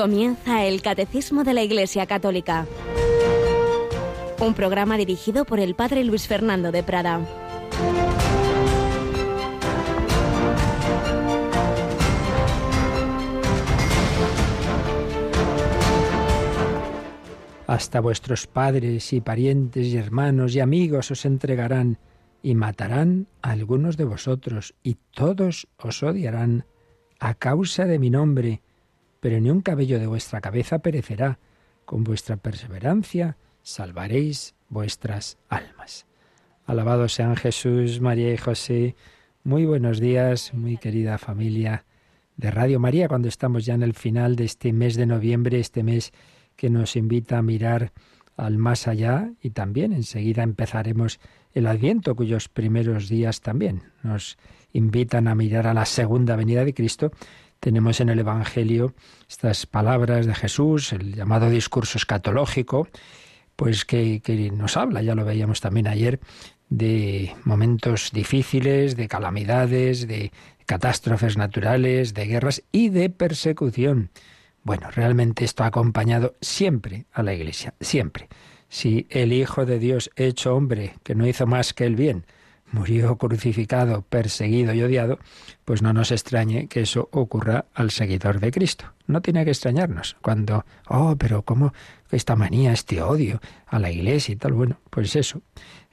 Comienza el Catecismo de la Iglesia Católica. Un programa dirigido por el Padre Luis Fernando de Prada. Hasta vuestros padres y parientes y hermanos y amigos os entregarán y matarán a algunos de vosotros y todos os odiarán a causa de mi nombre pero ni un cabello de vuestra cabeza perecerá. Con vuestra perseverancia salvaréis vuestras almas. Alabado sean Jesús, María y José. Muy buenos días, muy querida familia de Radio María, cuando estamos ya en el final de este mes de noviembre, este mes que nos invita a mirar al más allá y también enseguida empezaremos el Adviento, cuyos primeros días también nos invitan a mirar a la segunda venida de Cristo tenemos en el Evangelio estas palabras de Jesús, el llamado discurso escatológico, pues que, que nos habla, ya lo veíamos también ayer, de momentos difíciles, de calamidades, de catástrofes naturales, de guerras y de persecución. Bueno, realmente esto ha acompañado siempre a la Iglesia, siempre. Si el Hijo de Dios hecho hombre, que no hizo más que el bien, murió crucificado, perseguido y odiado, pues no nos extrañe que eso ocurra al seguidor de Cristo. No tiene que extrañarnos cuando, oh, pero ¿cómo esta manía, este odio a la iglesia y tal? Bueno, pues eso,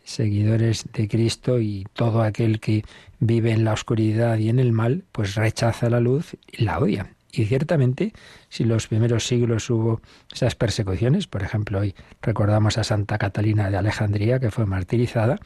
seguidores de Cristo y todo aquel que vive en la oscuridad y en el mal, pues rechaza la luz y la odia. Y ciertamente, si los primeros siglos hubo esas persecuciones, por ejemplo, hoy recordamos a Santa Catalina de Alejandría, que fue martirizada,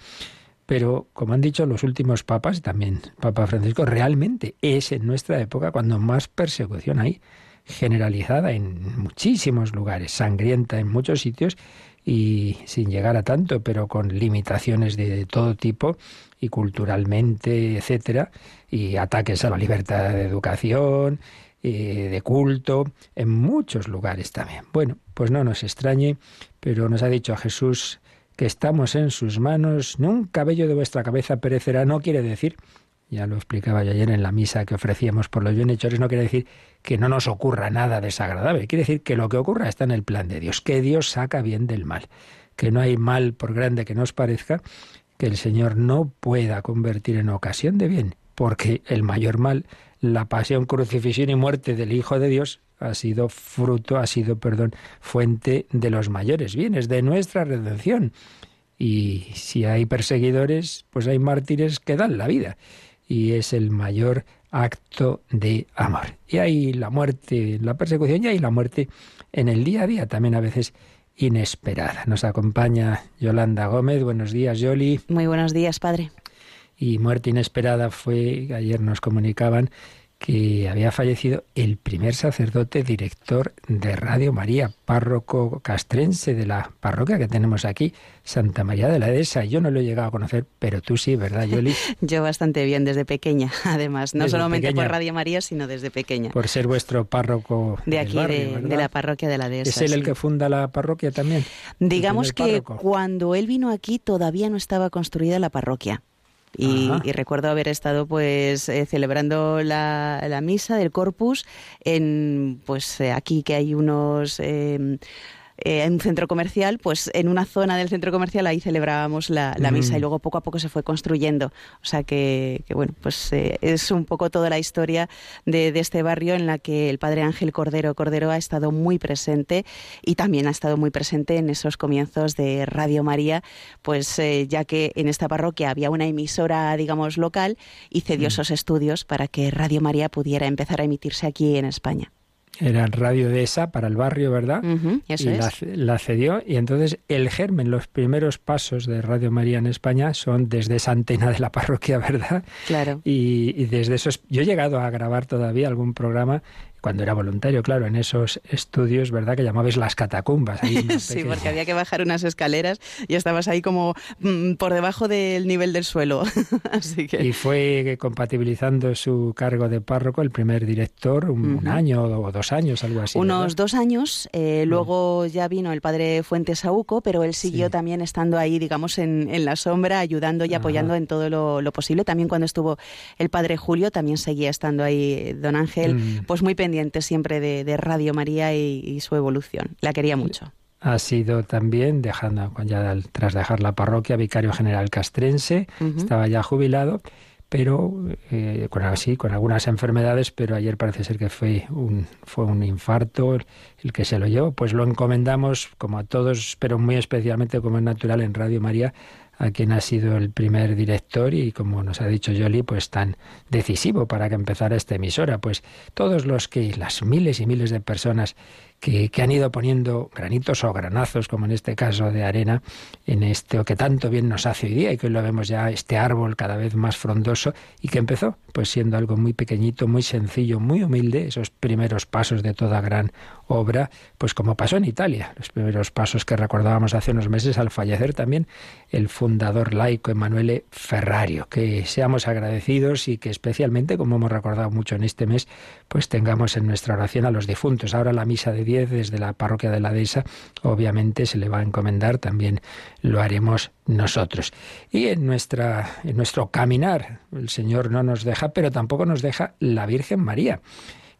pero, como han dicho los últimos papas, también Papa Francisco, realmente es en nuestra época cuando más persecución hay, generalizada en muchísimos lugares, sangrienta en muchos sitios y sin llegar a tanto, pero con limitaciones de todo tipo y culturalmente, etcétera, y ataques a la libertad de educación, eh, de culto, en muchos lugares también. Bueno, pues no nos extrañe, pero nos ha dicho a Jesús que estamos en sus manos, ni un cabello de vuestra cabeza perecerá, no quiere decir, ya lo explicaba yo ayer en la misa que ofrecíamos por los bienhechores, no quiere decir que no nos ocurra nada desagradable, quiere decir que lo que ocurra está en el plan de Dios, que Dios saca bien del mal, que no hay mal, por grande que nos parezca, que el Señor no pueda convertir en ocasión de bien, porque el mayor mal, la pasión, crucifixión y muerte del Hijo de Dios, ha sido fruto, ha sido, perdón, fuente de los mayores bienes, de nuestra redención. Y si hay perseguidores, pues hay mártires que dan la vida. Y es el mayor acto de amor. Y hay la muerte, la persecución y hay la muerte en el día a día, también a veces inesperada. Nos acompaña Yolanda Gómez. Buenos días, Yoli. Muy buenos días, padre. Y muerte inesperada fue, ayer nos comunicaban, que había fallecido el primer sacerdote director de Radio María, párroco castrense de la parroquia que tenemos aquí, Santa María de la Dehesa. Yo no lo he llegado a conocer, pero tú sí, ¿verdad, Yoli? Yo bastante bien, desde pequeña, además, no solamente por Radio María, sino desde pequeña. Por ser vuestro párroco de aquí, de, la parroquia de la Dehesa. ¿Es él el que funda la parroquia también? Digamos que cuando él vino aquí todavía no estaba construida la parroquia. Y, recuerdo haber estado pues eh, celebrando la, la, misa del Corpus en pues eh, aquí que hay unos eh, eh, en un centro comercial, pues en una zona del centro comercial ahí celebrábamos la, misa y luego poco a poco se fue construyendo. O sea que, bueno, pues eh, es un poco toda la historia de, este barrio en la que el padre Ángel Cordero Cordero ha estado muy presente y también ha estado muy presente en esos comienzos de Radio María, pues eh, ya que en esta parroquia había una emisora, digamos, local y cedió mm. esos estudios para que Radio María pudiera empezar a emitirse aquí en España era radio de esa para el barrio, ¿verdad? y la, cedió y entonces el germen, los primeros pasos de Radio María en España son desde esa antena de la parroquia, ¿verdad? Claro. Y, y desde eso yo he llegado a grabar todavía algún programa cuando era voluntario, claro, en esos estudios, ¿verdad? Que llamabais las catacumbas. sí, porque había que bajar unas escaleras y estabas ahí como mm, por debajo del nivel del suelo. Así que... Y fue compatibilizando su cargo de párroco el primer director, un, año o dos años, algo así. Unos dos años, eh, luego ya vino el padre Fuentes Sauco, pero él siguió también estando ahí, digamos, en, en la sombra, ayudando y apoyando en todo lo, posible. También cuando estuvo el padre Julio, también seguía estando ahí don Ángel, mm. pues muy pendiente pendiente siempre de, Radio María y, su evolución. La quería mucho. Ha sido también, dejando, ya tras dejar la parroquia, vicario general castrense, estaba ya jubilado, pero eh, con, así, con algunas enfermedades, pero ayer parece ser que fue un, fue un infarto el que se lo llevó. Pues lo encomendamos, como a todos, pero muy especialmente como es natural en Radio María, a quien ha sido el primer director y, como nos ha dicho Jolie, pues tan decisivo para que empezara esta emisora. Pues todos los que, las miles y miles de personas que, han ido poniendo granitos o granazos, como en este caso de arena, en esto que tanto bien nos hace hoy día y que hoy lo vemos ya, este árbol cada vez más frondoso y que empezó pues siendo algo muy pequeñito, muy sencillo, muy humilde, esos primeros pasos de toda gran obra, pues como pasó en Italia, los primeros pasos que recordábamos hace unos meses al fallecer también el fundador laico Emanuele Ferrario. Que seamos agradecidos y que especialmente, como hemos recordado mucho en este mes, pues tengamos en nuestra oración a los difuntos. Ahora la misa de 10 desde la parroquia de la Dehesa, obviamente se le va a encomendar, también lo haremos nosotros. Y en, nuestra, en nuestro caminar, el Señor no nos deja, pero tampoco nos deja la Virgen María.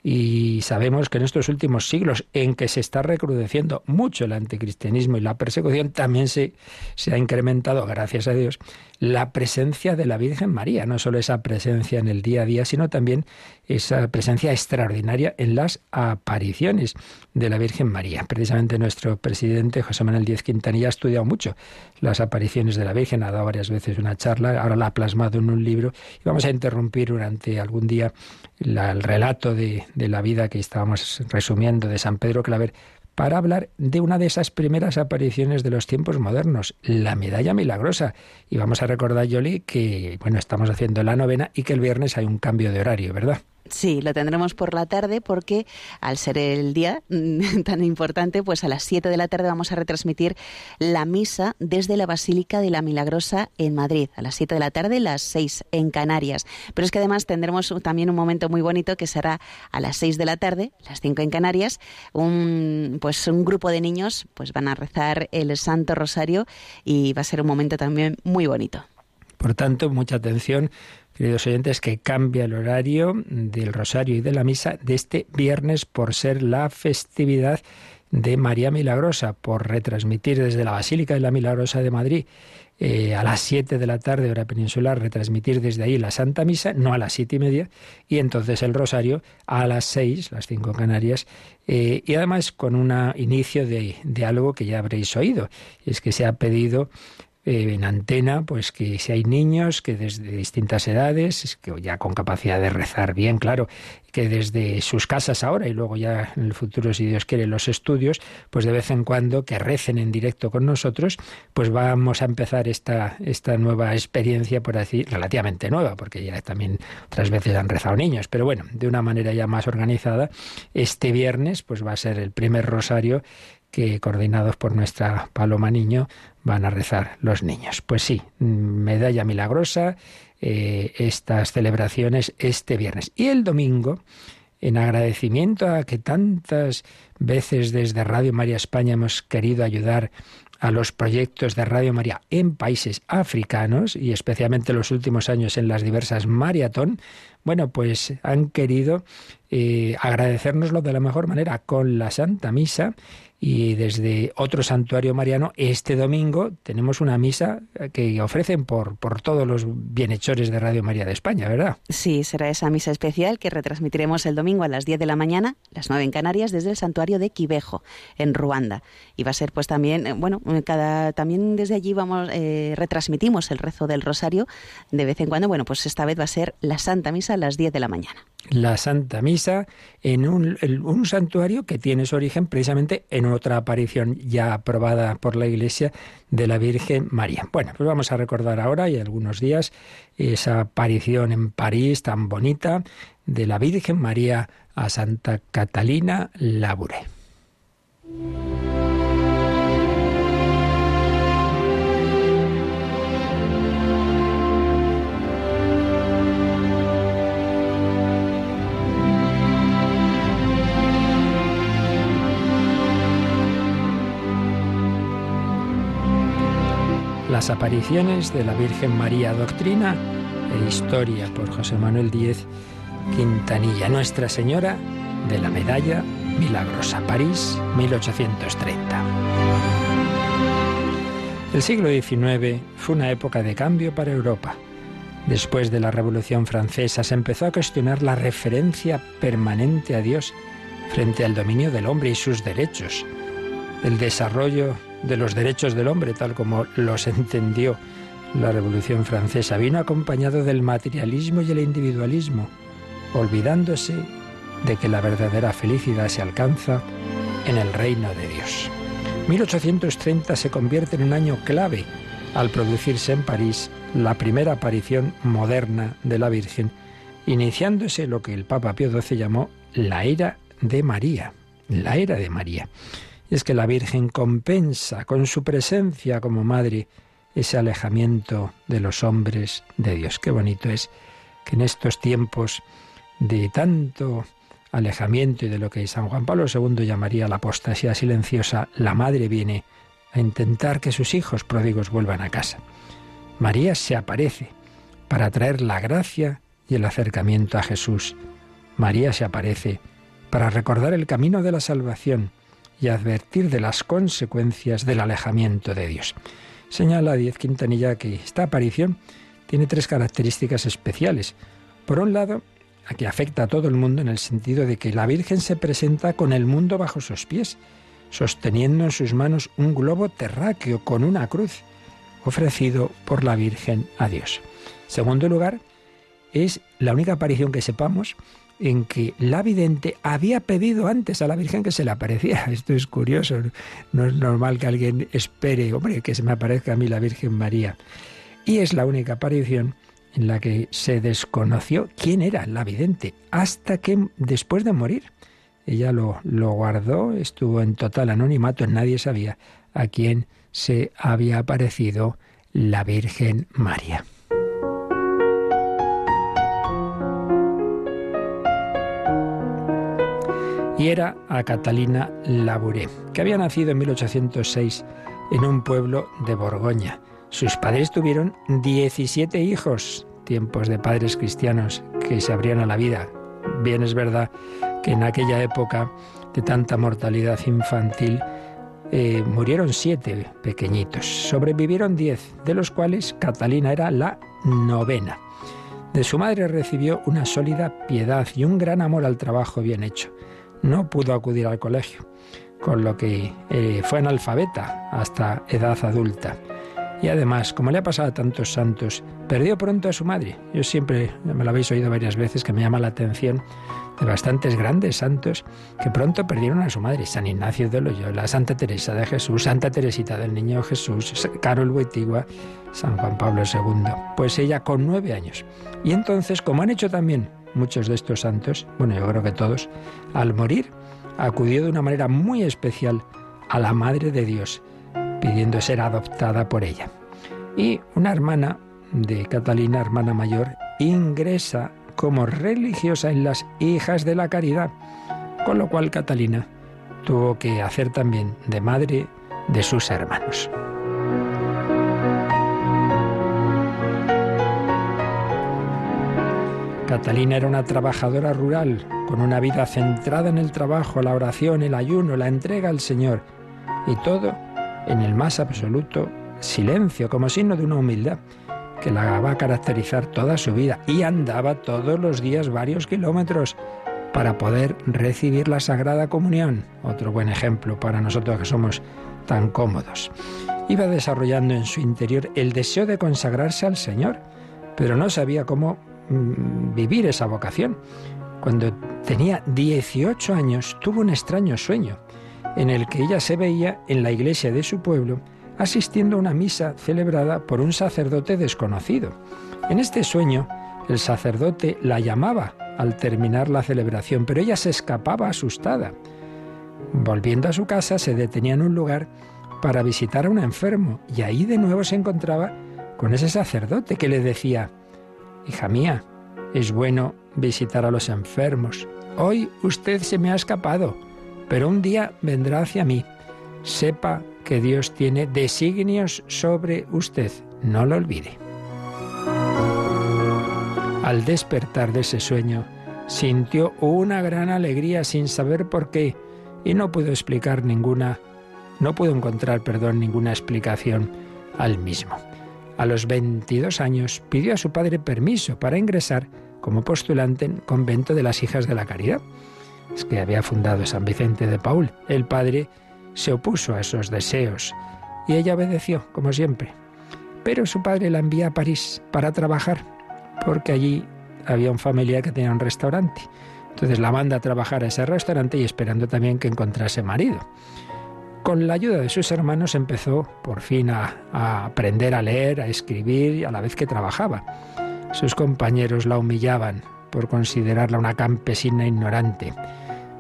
Y sabemos que en estos últimos siglos en que se está recrudeciendo mucho el anticristianismo y la persecución, también se, se ha incrementado, gracias a Dios, la presencia de la Virgen María, no solo esa presencia en el día a día, sino también esa presencia extraordinaria en las apariciones de la Virgen María. Precisamente nuestro presidente José Manuel Díez Quintanilla ha estudiado mucho las apariciones de la Virgen, ha dado varias veces una charla, ahora la ha plasmado en un libro y vamos a interrumpir durante algún día el relato de, de la vida que estábamos resumiendo de San Pedro Claver para hablar de una de esas primeras apariciones de los tiempos modernos, la medalla milagrosa. Y vamos a recordar, Yoli, que bueno, estamos haciendo la novena y que el viernes hay un cambio de horario, ¿verdad? Sí, lo tendremos por la tarde porque al ser el día tan importante, pues a las 7 de la tarde vamos a retransmitir la misa desde la Basílica de la Milagrosa en Madrid. A las 7 de la tarde, las 6 en Canarias. Pero es que además tendremos también un momento muy bonito que será a las 6 de la tarde, las 5 en Canarias, un pues un grupo de niños pues van a rezar el Santo Rosario y va a ser un momento también muy bonito. Por tanto, mucha atención queridos oyentes, que cambia el horario del rosario y de la misa de este viernes por ser la festividad de María Milagrosa, por retransmitir desde la Basílica de la Milagrosa de Madrid eh, a las 7 de la tarde, hora peninsular, retransmitir desde ahí la Santa Misa, no a las siete y media, y entonces el Rosario a las 6, las 5 Canarias, eh, y además con un inicio de, de algo que ya habréis oído, es que se ha pedido eh, en antena, pues que si hay niños que desde distintas edades, que ya con capacidad de rezar bien, claro, que desde sus casas ahora y luego ya en el futuro, si Dios quiere, los estudios, pues de vez en cuando que recen en directo con nosotros, pues vamos a empezar esta, esta nueva experiencia, por así, relativamente nueva, porque ya también otras veces han rezado niños, pero bueno, de una manera ya más organizada, este viernes pues va a ser el primer rosario que coordinados por nuestra Paloma Niño van a rezar los niños. Pues sí, medalla milagrosa, eh, estas celebraciones este viernes. Y el domingo, en agradecimiento a que tantas veces desde Radio María España hemos querido ayudar a los proyectos de Radio María en países africanos y especialmente los últimos años en las diversas maratón, bueno, pues han querido eh, agradecérnoslo de la mejor manera con la Santa Misa y desde otro santuario mariano, este domingo tenemos una misa que ofrecen por, por todos los bienhechores de Radio María de España, ¿verdad? Sí, será esa misa especial que retransmitiremos el domingo a las 10 de la mañana, las 9 en Canarias, desde el santuario de Quivejo, en Ruanda. Y va a ser pues también, eh, bueno, cada, también desde allí vamos, eh, retransmitimos el rezo del rosario de vez en cuando. Bueno, pues esta vez va a ser la Santa Misa a las 10 de la mañana la Santa Misa en un, santuario que tiene su origen precisamente en otra aparición ya aprobada por la Iglesia de la Virgen María. Bueno, pues vamos a recordar ahora y algunos días esa aparición en París tan bonita de la Virgen María a Santa Catalina Labure. Las apariciones de la Virgen María, doctrina e historia por José Manuel Díez Quintanilla. Nuestra Señora de la medalla milagrosa. París, 1830. El siglo XIX fue una época de cambio para Europa. Después de la Revolución Francesa se empezó a cuestionar la referencia permanente a Dios frente al dominio del hombre y sus derechos. El desarrollo de los derechos del hombre, tal como los entendió la Revolución Francesa, vino acompañado del materialismo y el individualismo, olvidándose de que la verdadera felicidad se alcanza en el reino de Dios. 1830 se convierte en un año clave al producirse en París la primera aparición moderna de la Virgen, iniciándose lo que el Papa Pío XII llamó la era de María, la era de María. Es que la Virgen compensa con su presencia como madre ese alejamiento de los hombres de Dios. Qué bonito es que en estos tiempos de tanto alejamiento y de lo que San Juan Pablo II llamaría la apostasía silenciosa, la madre viene a intentar que sus hijos pródigos vuelvan a casa. María se aparece para traer la gracia y el acercamiento a Jesús. María se aparece para recordar el camino de la salvación y advertir de las consecuencias del alejamiento de Dios. Señala Diez Quintanilla que esta aparición tiene tres características especiales. Por un lado, que afecta a todo el mundo en el sentido de que la Virgen se presenta con el mundo bajo sus pies, sosteniendo en sus manos un globo terráqueo con una cruz, ofrecido por la Virgen a Dios. Segundo lugar, es la única aparición que sepamos en que la vidente había pedido antes a la Virgen que se le apareciera. Esto es curioso, no es normal que alguien espere, hombre, que se me aparezca a mí la Virgen María. Y es la única aparición en la que se desconoció quién era la vidente, hasta que después de morir, ella lo, lo guardó, estuvo en total anonimato, nadie sabía a quién se había aparecido la Virgen María. Era a Catalina Labouré, que había nacido en 1806 en un pueblo de Borgoña. Sus padres tuvieron 17 hijos, tiempos de padres cristianos que se abrían a la vida. Bien es verdad que en aquella época de tanta mortalidad infantil eh, murieron siete pequeñitos. Sobrevivieron diez, de los cuales Catalina era la novena. De su madre recibió una sólida piedad y un gran amor al trabajo bien hecho. No pudo acudir al colegio, con lo que eh, fue analfabeta hasta edad adulta. Y además, como le ha pasado a tantos santos, perdió pronto a su madre. Yo siempre, me lo habéis oído varias veces, que me llama la atención de bastantes grandes santos que pronto perdieron a su madre. San Ignacio de Loyola, Santa Teresa de Jesús, Santa Teresita del Niño Jesús, Carol Wittigua, San Juan Pablo II. Pues ella con nueve años. Y entonces, como han hecho también muchos de estos santos, bueno, yo creo que todos, al morir, acudió de una manera muy especial a la Madre de Dios pidiendo ser adoptada por ella. Y una hermana de Catalina, hermana mayor, ingresa como religiosa en las hijas de la caridad, con lo cual Catalina tuvo que hacer también de madre de sus hermanos. Catalina era una trabajadora rural, con una vida centrada en el trabajo, la oración, el ayuno, la entrega al Señor, y todo en el más absoluto silencio, como signo de una humildad que la va a caracterizar toda su vida. Y andaba todos los días varios kilómetros para poder recibir la Sagrada Comunión. Otro buen ejemplo para nosotros que somos tan cómodos. Iba desarrollando en su interior el deseo de consagrarse al Señor, pero no sabía cómo vivir esa vocación. Cuando tenía 18 años tuvo un extraño sueño en el que ella se veía en la iglesia de su pueblo asistiendo a una misa celebrada por un sacerdote desconocido. En este sueño, el sacerdote la llamaba al terminar la celebración, pero ella se escapaba asustada. Volviendo a su casa, se detenía en un lugar para visitar a un enfermo y ahí de nuevo se encontraba con ese sacerdote que le decía, Hija mía, es bueno visitar a los enfermos. Hoy usted se me ha escapado pero un día vendrá hacia mí. Sepa que Dios tiene designios sobre usted, no lo olvide. Al despertar de ese sueño, sintió una gran alegría sin saber por qué y no pudo explicar ninguna, no pudo encontrar, perdón, ninguna explicación al mismo. A los 22 años pidió a su padre permiso para ingresar como postulante en convento de las Hijas de la Caridad. Es que había fundado San Vicente de Paul. El padre se opuso a esos deseos y ella obedeció, como siempre. Pero su padre la envía a París para trabajar, porque allí había un familiar que tenía un restaurante. Entonces la manda a trabajar a ese restaurante y esperando también que encontrase marido. Con la ayuda de sus hermanos empezó por fin a, aprender a leer, a escribir a la vez que trabajaba. Sus compañeros la humillaban por considerarla una campesina ignorante,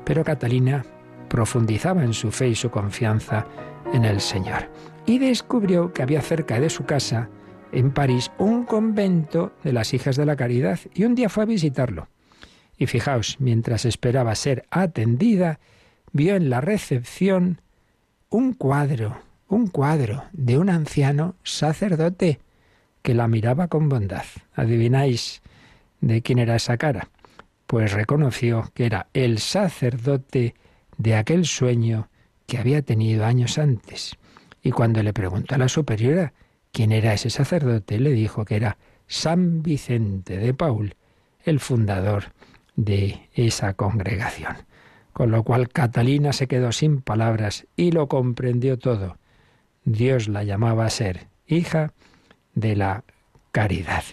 pero Catalina profundizaba en su fe y su confianza en el Señor y descubrió que había cerca de su casa, en París, un convento de las Hijas de la Caridad y un día fue a visitarlo. Y fijaos, mientras esperaba ser atendida, vio en la recepción un cuadro, un cuadro de un anciano sacerdote que la miraba con bondad. ¿Adivináis de quién era esa cara? Pues reconoció que era el sacerdote de aquel sueño que había tenido años antes. Y cuando le preguntó a la superiora quién era ese sacerdote, le dijo que era San Vicente de Paul, el fundador de esa congregación. Con lo cual Catalina se quedó sin palabras y lo comprendió todo. Dios la llamaba a ser hija de la caridad.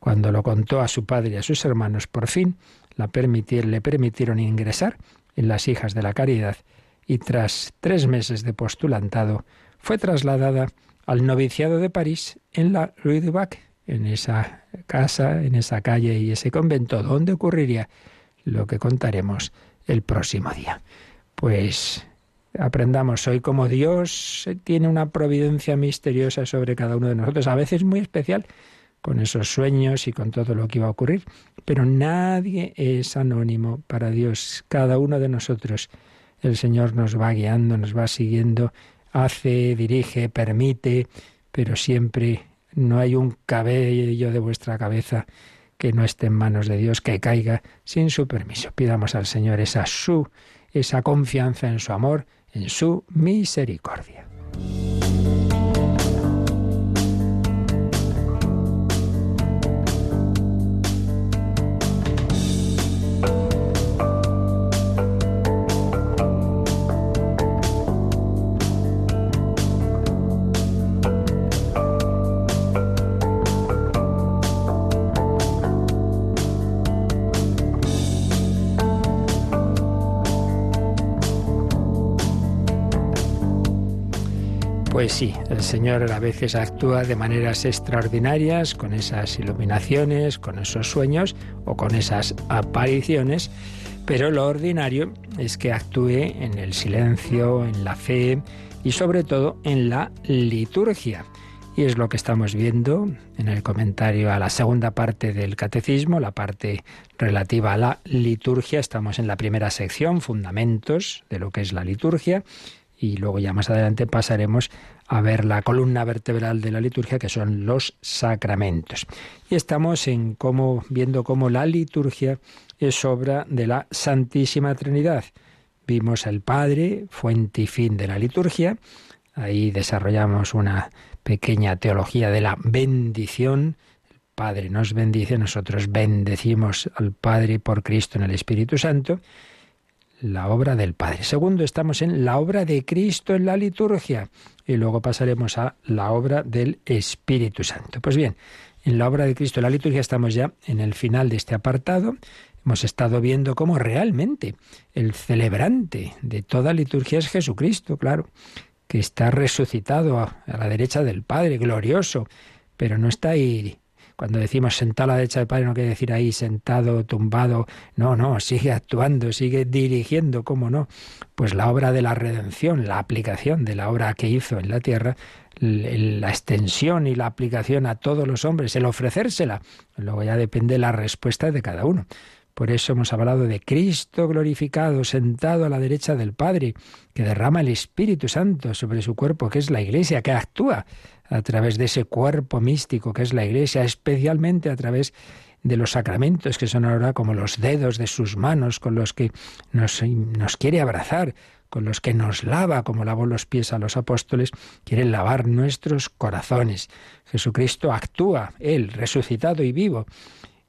Cuando lo contó a su padre y a sus hermanos, por fin le permitieron ingresar en las hijas de la caridad y tras tres meses de postulantado fue trasladada al noviciado de París en la Rue du Bac, en esa casa, en esa calle y ese convento donde ocurriría lo que contaremos el próximo día. Pues aprendamos hoy cómo Dios tiene una providencia misteriosa sobre cada uno de nosotros, a veces muy especial, con esos sueños y con todo lo que iba a ocurrir, pero nadie es anónimo para Dios, cada uno de nosotros. El Señor nos va guiando, nos va siguiendo, hace, dirige, permite, pero siempre no hay un cabello de vuestra cabeza que no esté en manos de Dios, que caiga sin su permiso. Pidamos al Señor esa su, esa confianza en su amor, en su misericordia. Sí, el Señor a veces actúa de maneras extraordinarias, con esas iluminaciones, con esos sueños o con esas apariciones, pero lo ordinario es que actúe en el silencio, en la fe y sobre todo en la liturgia. Y es lo que estamos viendo en el comentario a la segunda parte del catecismo, la parte relativa a la liturgia. Estamos en la primera sección, fundamentos de lo que es la liturgia y luego ya más adelante pasaremos a ver la columna vertebral de la liturgia que son los sacramentos. Y estamos en cómo viendo cómo la liturgia es obra de la Santísima Trinidad. Vimos al Padre, fuente y fin de la liturgia. Ahí desarrollamos una pequeña teología de la bendición. El Padre nos bendice, nosotros bendecimos al Padre por Cristo en el Espíritu Santo la obra del Padre. Segundo, estamos en la obra de Cristo en la liturgia y luego pasaremos a la obra del Espíritu Santo. Pues bien, en la obra de Cristo en la liturgia estamos ya en el final de este apartado. Hemos estado viendo cómo realmente el celebrante de toda liturgia es Jesucristo, claro, que está resucitado a, la derecha del Padre, glorioso, pero no está ahí cuando decimos sentado a la derecha del Padre no quiere decir ahí sentado, tumbado. No, no, sigue actuando, sigue dirigiendo, ¿cómo no? Pues la obra de la redención, la aplicación de la obra que hizo en la tierra, la extensión y la aplicación a todos los hombres, el ofrecérsela. Luego ya depende la respuesta de cada uno. Por eso hemos hablado de Cristo glorificado, sentado a la derecha del Padre, que derrama el Espíritu Santo sobre su cuerpo, que es la Iglesia, que actúa a través de ese cuerpo místico que es la Iglesia, especialmente a través de los sacramentos, que son ahora como los dedos de sus manos con los que nos, quiere abrazar, con los que nos lava, como lavó los pies a los apóstoles, quiere lavar nuestros corazones. Jesucristo actúa, Él, resucitado y vivo,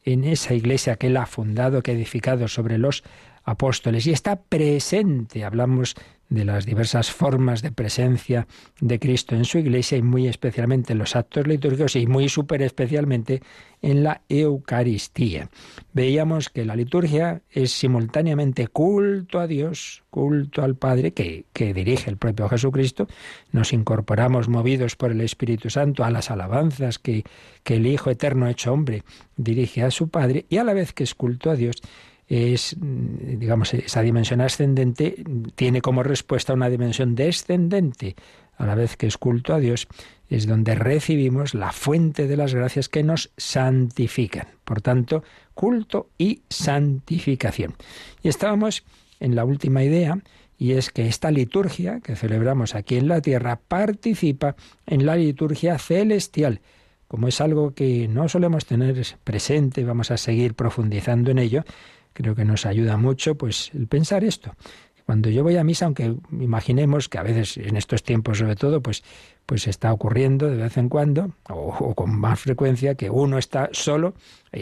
en esa iglesia que Él ha fundado, que ha edificado sobre los apóstoles y está presente. Hablamos de las diversas formas de presencia de Cristo en su iglesia y muy especialmente en los actos litúrgicos y muy súper especialmente en la Eucaristía. Veíamos que la liturgia es simultáneamente culto a Dios, culto al Padre que, que dirige el propio Jesucristo. Nos incorporamos movidos por el Espíritu Santo a las alabanzas que, que el Hijo Eterno hecho hombre dirige a su Padre y a la vez que es culto a Dios es, mm, digamos, esa dimensión ascendente tiene como respuesta una dimensión descendente, a la vez que es culto a Dios, es donde recibimos la fuente de las gracias que nos santifican. Por tanto, culto y santificación. Y estábamos en la última idea, y es que esta liturgia que celebramos aquí en la tierra participa en la liturgia celestial. Como es algo que no solemos tener presente, vamos a seguir profundizando en ello, creo que nos ayuda mucho pues el pensar esto. Cuando yo voy a misa, aunque imaginemos que a veces en estos tiempos sobre todo, pues pues está ocurriendo de vez en cuando, o, con más frecuencia, que uno está solo,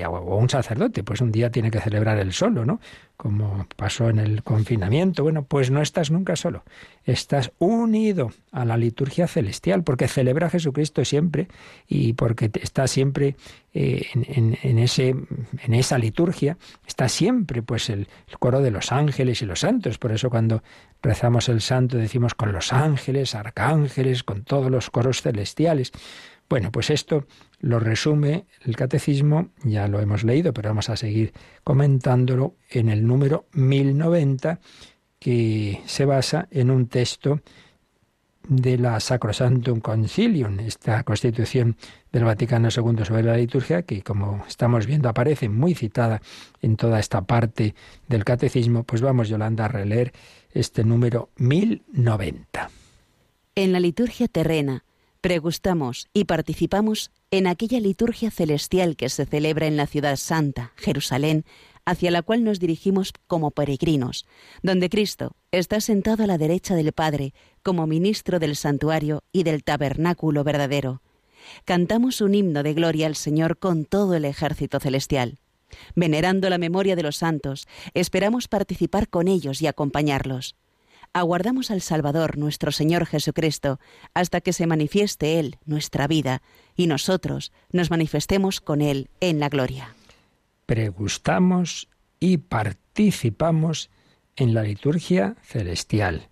o un sacerdote, pues un día tiene que celebrar el solo, ¿no? Como pasó en el confinamiento. Bueno, pues no estás nunca solo, estás unido a la liturgia celestial, porque celebra a Jesucristo siempre y porque está siempre eh, en, ese, en esa liturgia, está siempre pues el coro de los ángeles y los santos. Por eso cuando rezamos el santo, decimos con los ángeles, arcángeles, con todos los coros celestiales. Bueno, pues esto lo resume el catecismo, ya lo hemos leído, pero vamos a seguir comentándolo en el número 1090, que se basa en un texto de la Sacrosanctum Concilium, esta constitución del Vaticano II sobre la liturgia, que como estamos viendo aparece muy citada en toda esta parte del catecismo, pues vamos, Yolanda, a releer este número 1090. En la liturgia terrena, pregustamos y participamos en aquella liturgia celestial que se celebra en la ciudad santa, Jerusalén, hacia la cual nos dirigimos como peregrinos, donde Cristo está sentado a la derecha del Padre como ministro del santuario y del tabernáculo verdadero. Cantamos un himno de gloria al Señor con todo el ejército celestial. Venerando la memoria de los santos, esperamos participar con ellos y acompañarlos. Aguardamos al Salvador, nuestro Señor Jesucristo, hasta que se manifieste Él, nuestra vida, y nosotros nos manifestemos con Él en la gloria. Pregustamos y participamos en la liturgia celestial.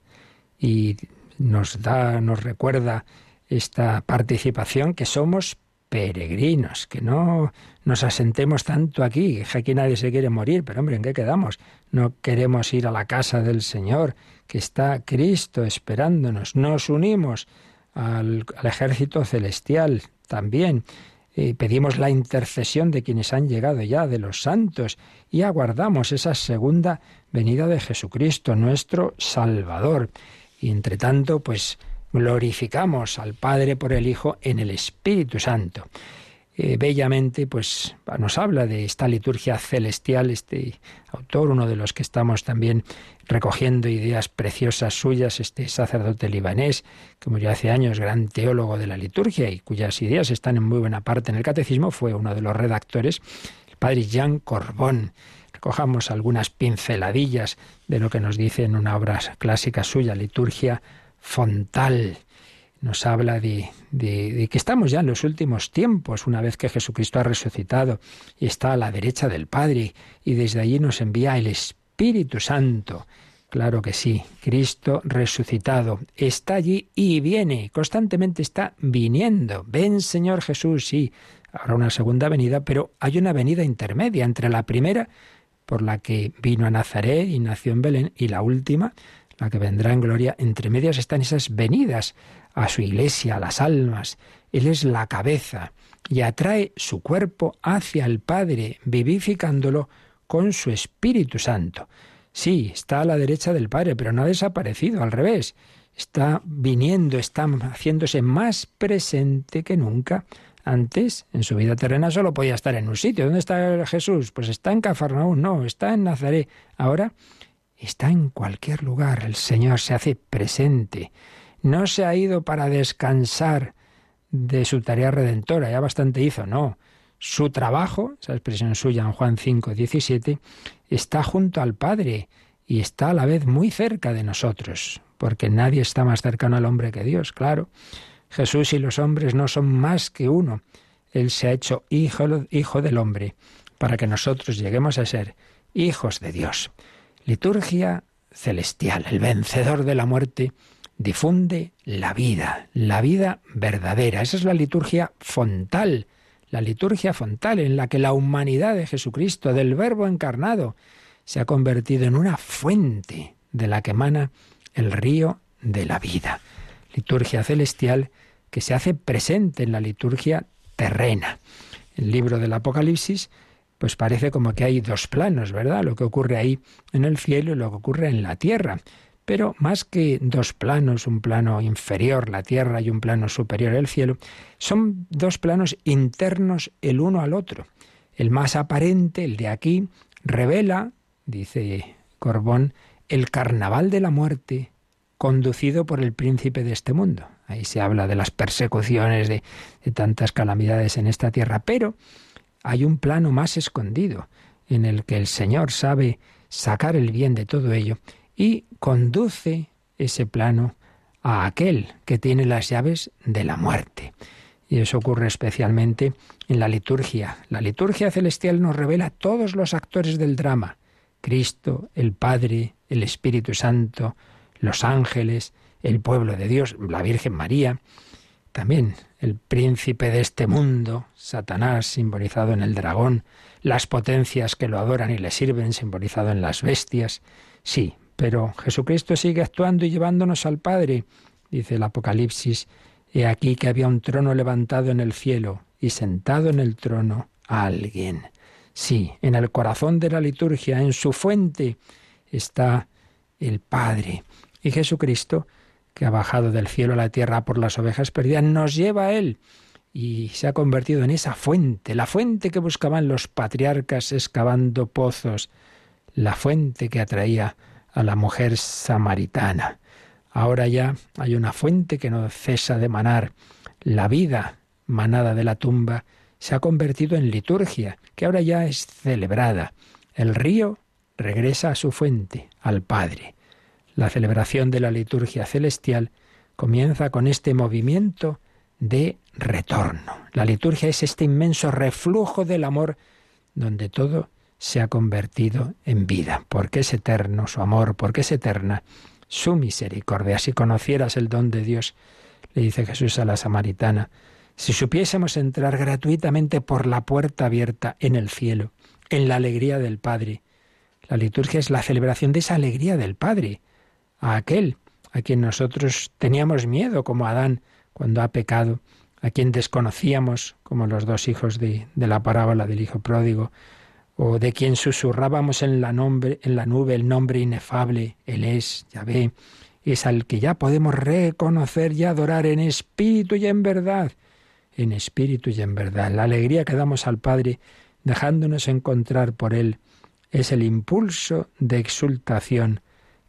Y nos da, nos recuerda esta participación que somos peregrinos, que no nos asentemos tanto aquí, que aquí nadie se quiere morir, pero hombre, ¿en qué quedamos? No queremos ir a la casa del Señor, que está Cristo esperándonos. Nos unimos al, ejército celestial también. Y pedimos la intercesión de quienes han llegado ya, de los santos, y aguardamos esa segunda venida de Jesucristo, nuestro Salvador. Y entre tanto, pues glorificamos al Padre por el Hijo en el Espíritu Santo. Eh, bellamente, pues nos habla de esta liturgia celestial, este autor, uno de los que estamos también recogiendo ideas preciosas suyas, este sacerdote libanés, que murió hace años, gran teólogo de la liturgia y cuyas ideas están en muy buena parte en el catecismo, fue uno de los redactores, el padre Jean Corbón. Recojamos algunas pinceladillas de lo que nos dice en una obra clásica suya, Liturgia Fontal. Nos habla de, de, que estamos ya en los últimos tiempos, una vez que Jesucristo ha resucitado y está a la derecha del Padre, y desde allí nos envía el Espíritu Santo. Claro que sí, Cristo resucitado está allí y viene, constantemente está viniendo. Ven Señor Jesús, sí, habrá una segunda venida, pero hay una venida intermedia entre la primera, por la que vino a Nazaret y nació en Belén, y la última, la que vendrá en gloria, entre medias están esas venidas a su iglesia, a las almas. Él es la cabeza y atrae su cuerpo hacia el Padre, vivificándolo con su Espíritu Santo. Sí, está a la derecha del Padre, pero no ha desaparecido, al revés. Está viniendo, está haciéndose más presente que nunca Antes, en su vida terrena, solo podía estar en un sitio. ¿Dónde está Jesús? Pues está en Cafarnaúm, no, está en Nazaret. Ahora está en cualquier lugar. El Señor se hace presente. No se ha ido para descansar de su tarea redentora, ya bastante hizo, no. Su trabajo, esa expresión suya en Juan 5, 17, está junto al Padre y está a la vez muy cerca de nosotros, porque nadie está más cercano al hombre que Dios, claro. Jesús y los hombres no son más que uno. Él se ha hecho hijo, hijo del hombre, para que nosotros lleguemos a ser hijos de Dios. Liturgia celestial, el vencedor de la muerte, difunde la vida, la vida verdadera. Esa es la liturgia fontal, la liturgia fontal en la que la humanidad de Jesucristo, del Verbo encarnado, se ha convertido en una fuente de la que emana el río de la vida. Liturgia celestial que se hace presente en la liturgia terrena. El libro del Apocalipsis pues parece como que hay dos planos, ¿verdad? Lo que ocurre ahí en el cielo y lo que ocurre en la tierra. Pero más que dos planos, un plano inferior, la tierra, y un plano superior, el cielo, son dos planos internos el uno al otro. El más aparente, el de aquí, revela, dice Corbón, el carnaval de la muerte conducido por el príncipe de este mundo. Ahí se habla de las persecuciones, de, de tantas calamidades en esta tierra, pero hay un plano más escondido en el que el Señor sabe sacar el bien de todo ello y conduce ese plano a aquel que tiene las llaves de la muerte. Y eso ocurre especialmente en la liturgia. La liturgia celestial nos revela todos los actores del drama. Cristo, el Padre, el Espíritu Santo, los ángeles, el pueblo de Dios, la Virgen María, también el príncipe de este mundo, Satanás, simbolizado en el dragón, las potencias que lo adoran y le sirven, simbolizado en las bestias. Sí, pero Jesucristo sigue actuando y llevándonos al Padre. Dice el Apocalipsis, he aquí que había un trono levantado en el cielo y sentado en el trono a alguien. Sí, en el corazón de la liturgia, en su fuente, está el Padre. Y Jesucristo que ha bajado del cielo a la tierra por las ovejas perdidas, nos lleva a Él y se ha convertido en esa fuente, la fuente que buscaban los patriarcas excavando pozos, la fuente que atraía a la mujer samaritana. Ahora ya hay una fuente que no cesa de manar. La vida manada de la tumba se ha convertido en liturgia, que ahora ya es celebrada. El río regresa a su fuente, al Padre. La celebración de la liturgia celestial comienza con este movimiento de retorno. La liturgia es este inmenso reflujo del amor donde todo se ha convertido en vida, porque es eterno su amor, porque es eterna su misericordia. Si conocieras el don de Dios, le dice Jesús a la samaritana, si supiésemos entrar gratuitamente por la puerta abierta en el cielo, en la alegría del Padre. La liturgia es la celebración de esa alegría del Padre, a aquel a quien nosotros teníamos miedo, como Adán, cuando ha pecado, a quien desconocíamos, como los dos hijos de, de la parábola del hijo pródigo, o de quien susurrábamos en la, en la nube el nombre inefable, Él es, Yahvé, es al que ya podemos reconocer y adorar en espíritu y en verdad, en espíritu y en verdad. La alegría que damos al Padre, dejándonos encontrar por Él, es el impulso de exultación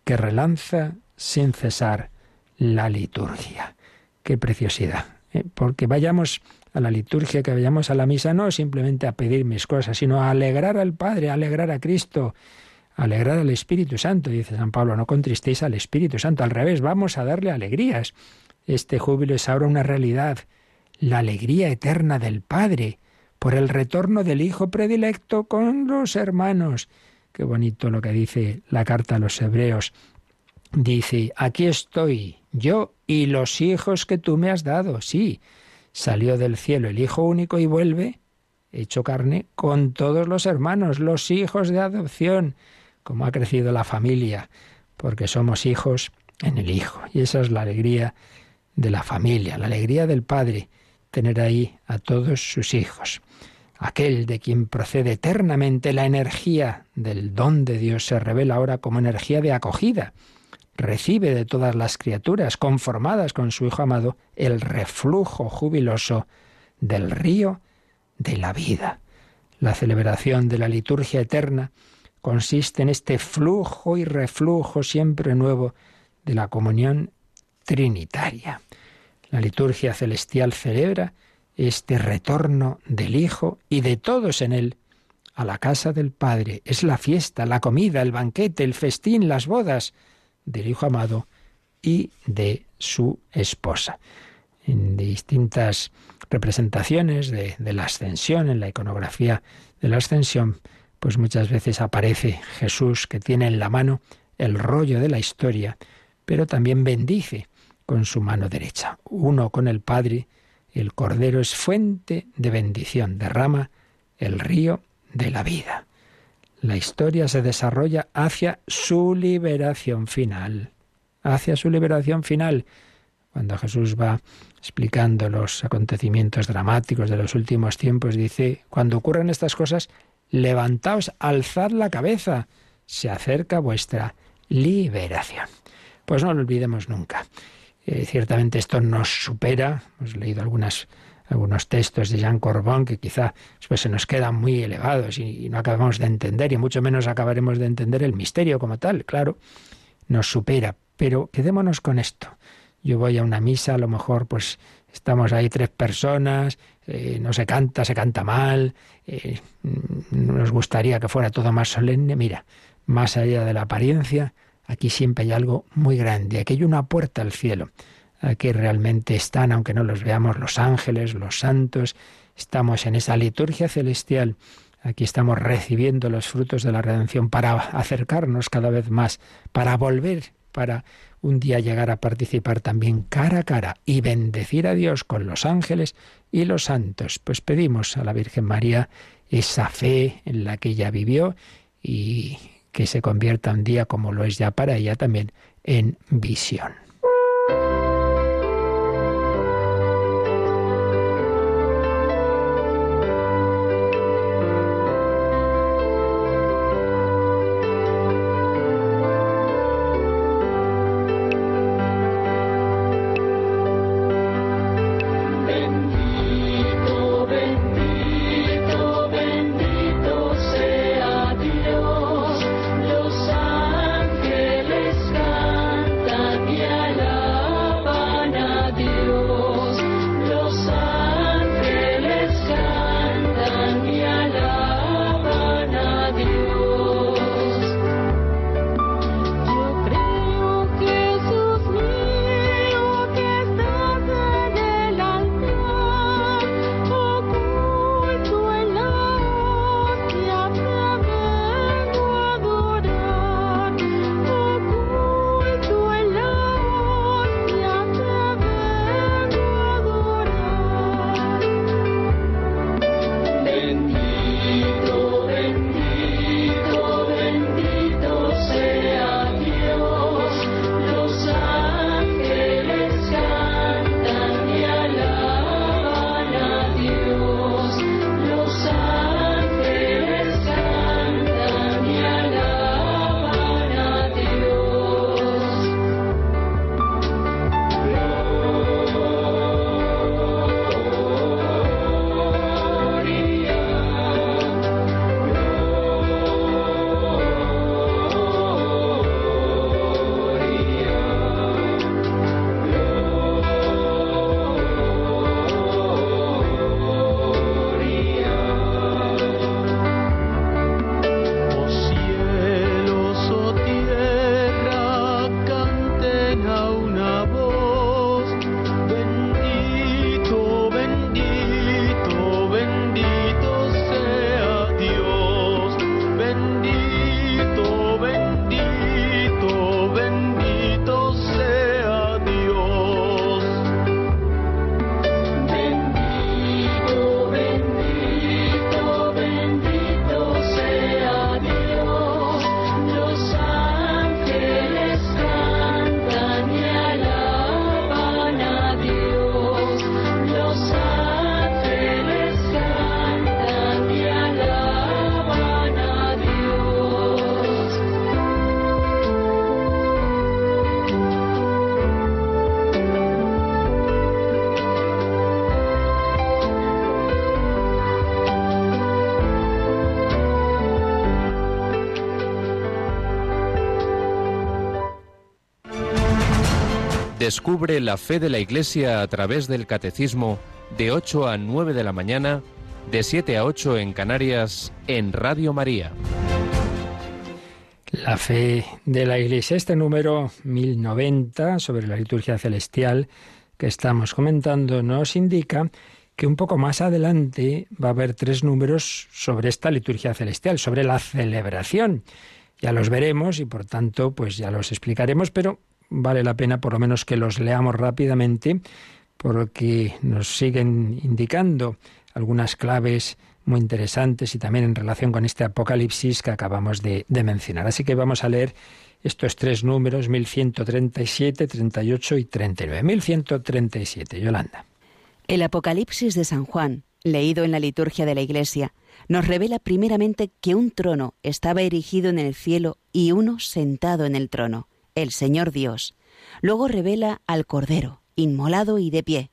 que relanza sin cesar la liturgia. Qué preciosidad. ¿eh? Porque vayamos a la liturgia, que vayamos a la misa, no simplemente a pedir mis cosas, sino a alegrar al Padre, a alegrar a Cristo, a alegrar al Espíritu Santo, dice San Pablo, no contristéis al Espíritu Santo, al revés, vamos a darle alegrías. Este júbilo es ahora una realidad, la alegría eterna del Padre, por el retorno del Hijo predilecto con los hermanos Qué bonito lo que dice la carta a los hebreos. Dice, aquí estoy, yo y los hijos que tú me has dado. Sí, salió del cielo el Hijo único y vuelve, hecho carne, con todos los hermanos, los hijos de adopción, como ha crecido la familia, porque somos hijos en el Hijo. Y esa es la alegría de la familia, la alegría del Padre, tener ahí a todos sus hijos aquel de quien procede eternamente la energía del don de Dios, se revela ahora como energía de acogida. Recibe de todas las criaturas conformadas con su Hijo amado el reflujo jubiloso del río de la vida. La celebración de la liturgia eterna consiste en este flujo y reflujo siempre nuevo de la comunión trinitaria. La liturgia celestial celebra este retorno del Hijo y de todos en él a la casa del Padre. Es la fiesta, la comida, el banquete, el festín, las bodas del Hijo amado y de su esposa. En distintas representaciones de, de, la ascensión, en la iconografía de la ascensión, pues muchas veces aparece Jesús que tiene en la mano el rollo de la historia, pero también bendice con su mano derecha. Uno con el Padre, el Cordero es fuente de bendición, derrama el río de la vida. La historia se desarrolla hacia su liberación final, hacia su liberación final. Cuando Jesús va explicando los acontecimientos dramáticos de los últimos tiempos, dice, cuando ocurren estas cosas, levantaos, alzad la cabeza, se acerca vuestra liberación. Pues no lo olvidemos nunca. Eh, ciertamente esto nos supera, hemos leído algunas algunos textos de Jean Corbon que quizá después se nos quedan muy elevados y, no acabamos de entender y mucho menos acabaremos de entender el misterio como tal, claro, nos supera, pero quedémonos con esto. Yo voy a una misa, a lo mejor pues estamos ahí tres personas, eh, no se canta, se canta mal, eh, nos gustaría que fuera todo más solemne. Mira, más allá de la apariencia, aquí siempre hay algo muy grande, aquí hay una puerta al cielo. Aquí realmente están, aunque no los veamos, los ángeles, los santos. Estamos en esa liturgia celestial. Aquí estamos recibiendo los frutos de la redención para acercarnos cada vez más, para volver, para un día llegar a participar también cara a cara y bendecir a Dios con los ángeles y los santos. Pues pedimos a la Virgen María esa fe en la que ella vivió y que se convierta un día, como lo es ya para ella también, en visión. Descubre la fe de la Iglesia a través del Catecismo de 8 a 9 de la mañana, de 7 a 8 en Canarias, en Radio María. La fe de la Iglesia, este número 1090 sobre la liturgia celestial que estamos comentando, nos indica que un poco más adelante va a haber tres números sobre esta liturgia celestial, sobre la celebración. Ya los veremos y por tanto pues ya los explicaremos, pero vale la pena por lo menos que los leamos rápidamente porque nos siguen indicando algunas claves muy interesantes y también en relación con este Apocalipsis que acabamos de, mencionar. Así que vamos a leer estos tres números, 1137, 38 y 39. 1137, Yolanda. El Apocalipsis de San Juan, leído en la liturgia de la Iglesia, nos revela primeramente que un trono estaba erigido en el cielo y uno sentado en el trono el Señor Dios. Luego revela al Cordero, inmolado y de pie.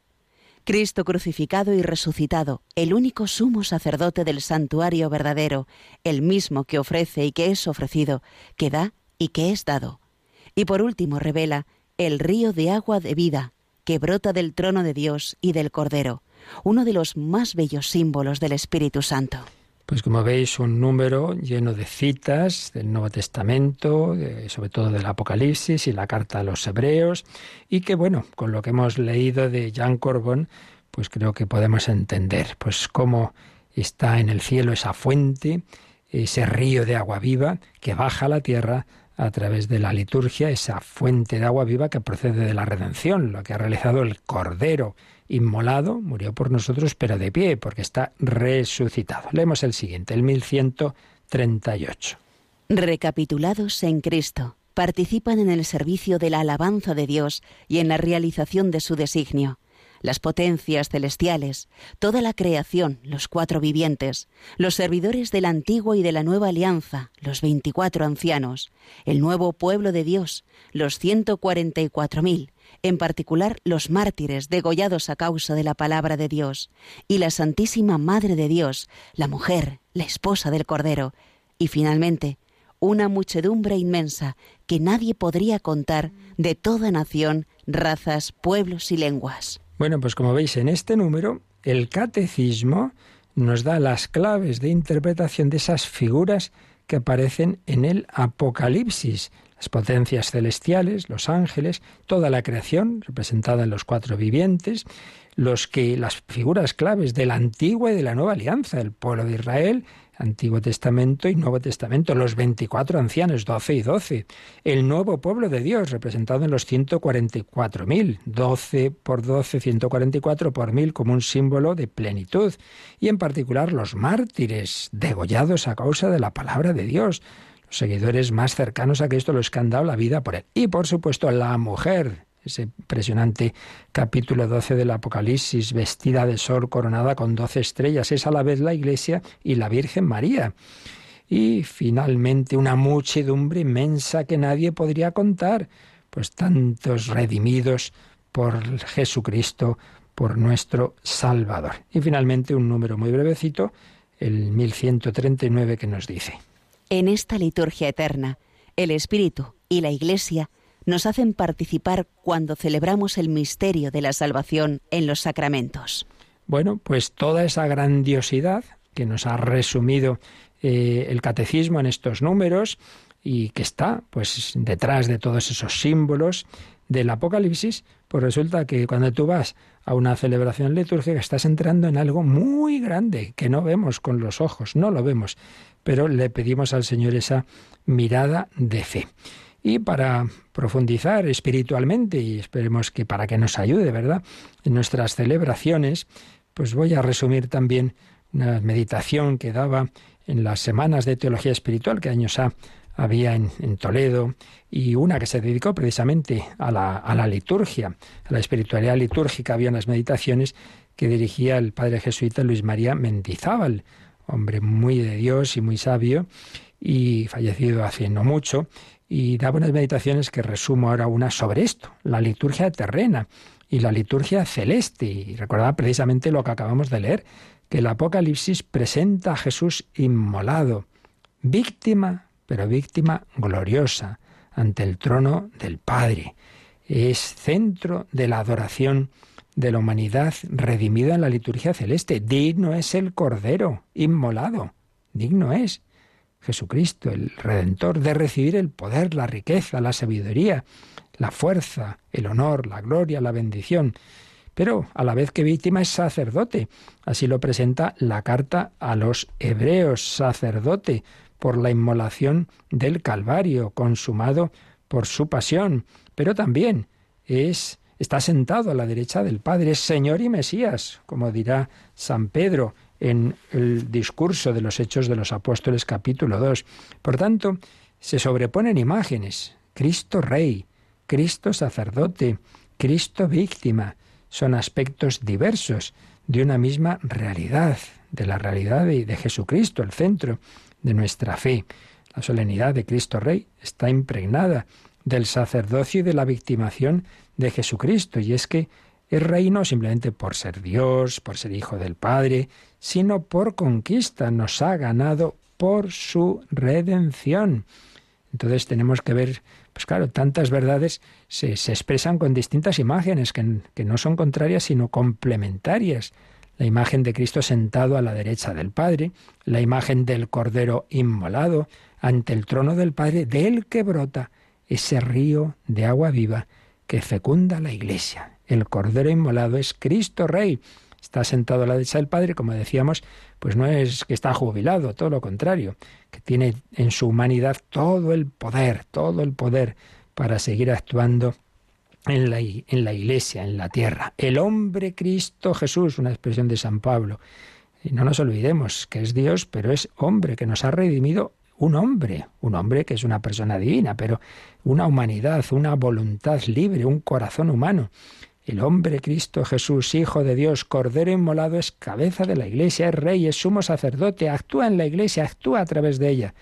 Cristo crucificado y resucitado, el único sumo sacerdote del santuario verdadero, el mismo que ofrece y que es ofrecido, que da y que es dado. Y por último revela el río de agua de vida, que brota del trono de Dios y del Cordero, uno de los más bellos símbolos del Espíritu Santo. Pues como veis, un número lleno de citas del Nuevo Testamento, sobre todo del Apocalipsis y la carta a los Hebreos, y que bueno, con lo que hemos leído de Jean Corbon, pues creo que podemos entender pues cómo está en el cielo esa fuente, ese río de agua viva que baja a la tierra a través de la liturgia, esa fuente de agua viva que procede de la redención, lo que ha realizado el Cordero inmolado, murió por nosotros, pero de pie, porque está resucitado. Leemos el siguiente, el 1138. Recapitulados en Cristo, participan en el servicio de la alabanza de Dios y en la realización de su designio las potencias celestiales, toda la creación, los cuatro vivientes, los servidores de la antigua y de la nueva alianza, los veinticuatro ancianos, el nuevo pueblo de Dios, los ciento cuarenta y cuatro mil, en particular los mártires degollados a causa de la palabra de Dios, y la Santísima Madre de Dios, la mujer, la esposa del Cordero, y finalmente una muchedumbre inmensa que nadie podría contar de toda nación, razas, pueblos y lenguas. Bueno, pues como veis en este número, el catecismo nos da las claves de interpretación de esas figuras que aparecen en el Apocalipsis, las potencias celestiales, los ángeles, toda la creación representada en los cuatro vivientes, los que las figuras claves de la antigua y de la nueva alianza, el pueblo de Israel, Antiguo Testamento y Nuevo Testamento, los 24 ancianos, 12 y 12, el nuevo pueblo de Dios, representado en los 144.000, 12 por 12, 144 por 1000 como un símbolo de plenitud, y en particular los mártires, degollados a causa de la palabra de Dios, los seguidores más cercanos a Cristo, los que han dado la vida por él, y por supuesto la mujer, ese impresionante capítulo 12 del Apocalipsis, vestida de sol, coronada con doce estrellas. Es a la vez la Iglesia y la Virgen María. Y finalmente una muchedumbre inmensa que nadie podría contar, pues tantos redimidos por Jesucristo, por nuestro Salvador. Y finalmente un número muy brevecito, el 1139 que nos dice. En esta liturgia eterna, el Espíritu y la Iglesia nos hacen participar cuando celebramos el misterio de la salvación en los sacramentos. Bueno, pues toda esa grandiosidad que nos ha resumido eh, el catecismo en estos números y que está pues detrás de todos esos símbolos del Apocalipsis, pues resulta que cuando tú vas a una celebración litúrgica estás entrando en algo muy grande que no vemos con los ojos, no lo vemos, pero le pedimos al Señor esa mirada de fe. Y para profundizar espiritualmente, y esperemos que para que nos ayude, ¿verdad?, en nuestras celebraciones, pues voy a resumir también una meditación que daba en las semanas de teología espiritual que años ha había en, Toledo y una que se dedicó precisamente a la, a la liturgia, a la espiritualidad litúrgica. Había unas meditaciones que dirigía el padre jesuita Luis María Mendizábal, hombre muy de Dios y muy sabio y fallecido hace no mucho, y daba unas meditaciones que resumo ahora una sobre esto, la liturgia terrena y la liturgia celeste. Y recordaba precisamente lo que acabamos de leer, que el Apocalipsis presenta a Jesús inmolado, víctima, pero víctima gloriosa, ante el trono del Padre. es centro de la adoración de la humanidad redimida en la liturgia celeste. Digno es el Cordero inmolado. Digno es Jesucristo, el Redentor, de recibir el poder, la riqueza, la sabiduría, la fuerza, el honor, la gloria, la bendición. Pero a la vez que víctima es sacerdote. Así lo presenta la carta a los hebreos, sacerdote por la inmolación del Calvario, consumado por su pasión. Pero también es está sentado a la derecha del Padre, es Señor y Mesías, como dirá San Pedro en el discurso de los Hechos de los Apóstoles capítulo 2. Por tanto, se sobreponen imágenes. Cristo Rey, Cristo sacerdote, Cristo víctima. Son aspectos diversos de una misma realidad, de la realidad de, de Jesucristo, el centro de nuestra fe. La solemnidad de Cristo Rey está impregnada del sacerdocio y de la victimación de Jesucristo. Y es que es rey no simplemente por ser Dios, por ser hijo del Padre, sino por conquista. Nos ha ganado por su redención. Entonces tenemos que ver, pues claro, tantas verdades se, expresan con distintas imágenes que, que no son contrarias, sino complementarias. La imagen de Cristo sentado a la derecha del Padre, la imagen del Cordero inmolado ante el trono del Padre, del que brota ese río de agua viva que fecunda la Iglesia. El Cordero Inmolado es Cristo Rey. Está sentado a la derecha del Padre, como decíamos, pues no es que está jubilado, todo lo contrario, que tiene en su humanidad todo el poder, todo el poder para seguir actuando en la, Iglesia, en la tierra. El hombre Cristo Jesús, una expresión de San Pablo. Y no nos olvidemos que es Dios, pero es hombre que nos ha redimido un hombre, un hombre que es una persona divina, pero una humanidad, una voluntad libre, un corazón humano. El hombre Cristo Jesús, Hijo de Dios, Cordero inmolado, es cabeza de la Iglesia, es rey, es sumo sacerdote, actúa en la Iglesia, actúa a través de ella.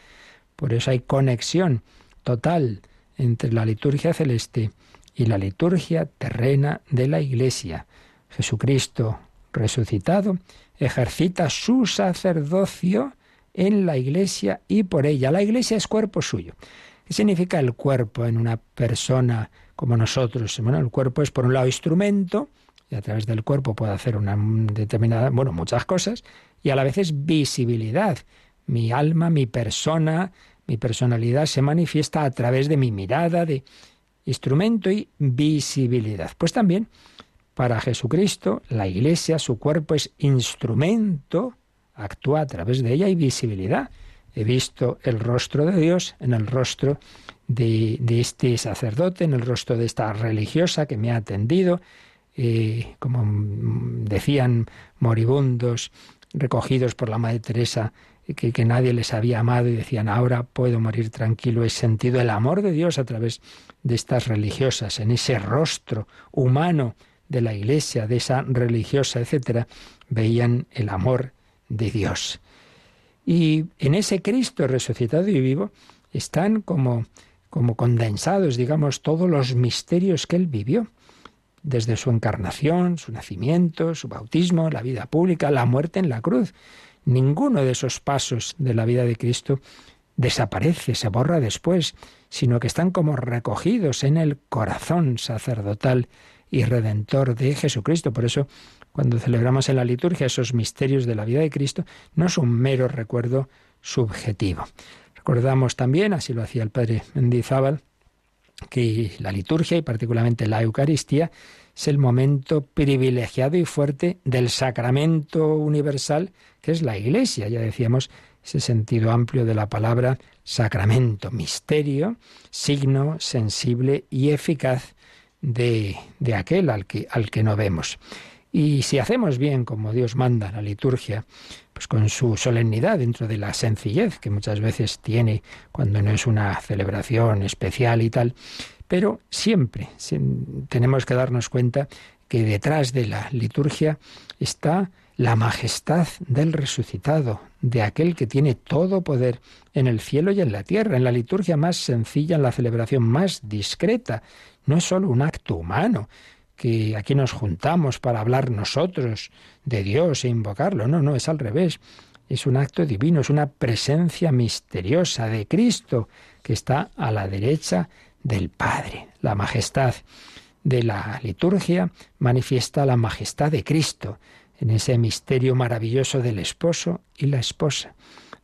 Por eso hay conexión total entre la liturgia celeste y la liturgia terrena de la Iglesia. Jesucristo resucitado ejercita su sacerdocio en la Iglesia y por ella. La Iglesia es cuerpo suyo. ¿Qué significa el cuerpo en una persona como nosotros? Bueno, el cuerpo es por un lado instrumento, y a través del cuerpo puede hacer una determinada, bueno, muchas cosas, y a la vez es visibilidad. Mi alma, mi persona, mi personalidad se manifiesta a través de mi mirada, de instrumento y visibilidad. Pues también para Jesucristo, la Iglesia, su cuerpo es instrumento actúa a través de ella y visibilidad. He visto el rostro de Dios en el rostro de, este sacerdote, en el rostro de esta religiosa que me ha atendido, eh, como decían moribundos recogidos por la Madre Teresa, que, que, nadie les había amado y decían, ahora puedo morir tranquilo. He sentido el amor de Dios a través de estas religiosas, en ese rostro humano de la iglesia, de esa religiosa, etcétera, veían el amor de Dios. Y en ese Cristo resucitado y vivo están como, como condensados, digamos, todos los misterios que él vivió, desde su encarnación, su nacimiento, su bautismo, la vida pública, la muerte en la cruz. Ninguno de esos pasos de la vida de Cristo desaparece, se borra después, sino que están como recogidos en el corazón sacerdotal y redentor de Jesucristo. Por eso cuando celebramos en la liturgia esos misterios de la vida de Cristo, no es un mero recuerdo subjetivo. Recordamos también, así lo hacía el padre Mendizábal, que la liturgia y particularmente la Eucaristía es el momento privilegiado y fuerte del sacramento universal que es la Iglesia. Ya decíamos ese sentido amplio de la palabra sacramento, misterio, signo sensible y eficaz de, de aquel al que, al que no vemos. Y si hacemos bien como Dios manda la liturgia, pues con su solemnidad dentro de la sencillez que muchas veces tiene cuando no es una celebración especial y tal, pero siempre tenemos que darnos cuenta que detrás de la liturgia está la majestad del resucitado, de aquel que tiene todo poder en el cielo y en la tierra, en la liturgia más sencilla, en la celebración más discreta. No es solo un acto humano, que aquí nos juntamos para hablar nosotros de Dios e invocarlo. No, no, es al revés. Es un acto divino, es una presencia misteriosa de Cristo que está a la derecha del Padre. La majestad de la liturgia manifiesta la majestad de Cristo en ese misterio maravilloso del esposo y la esposa,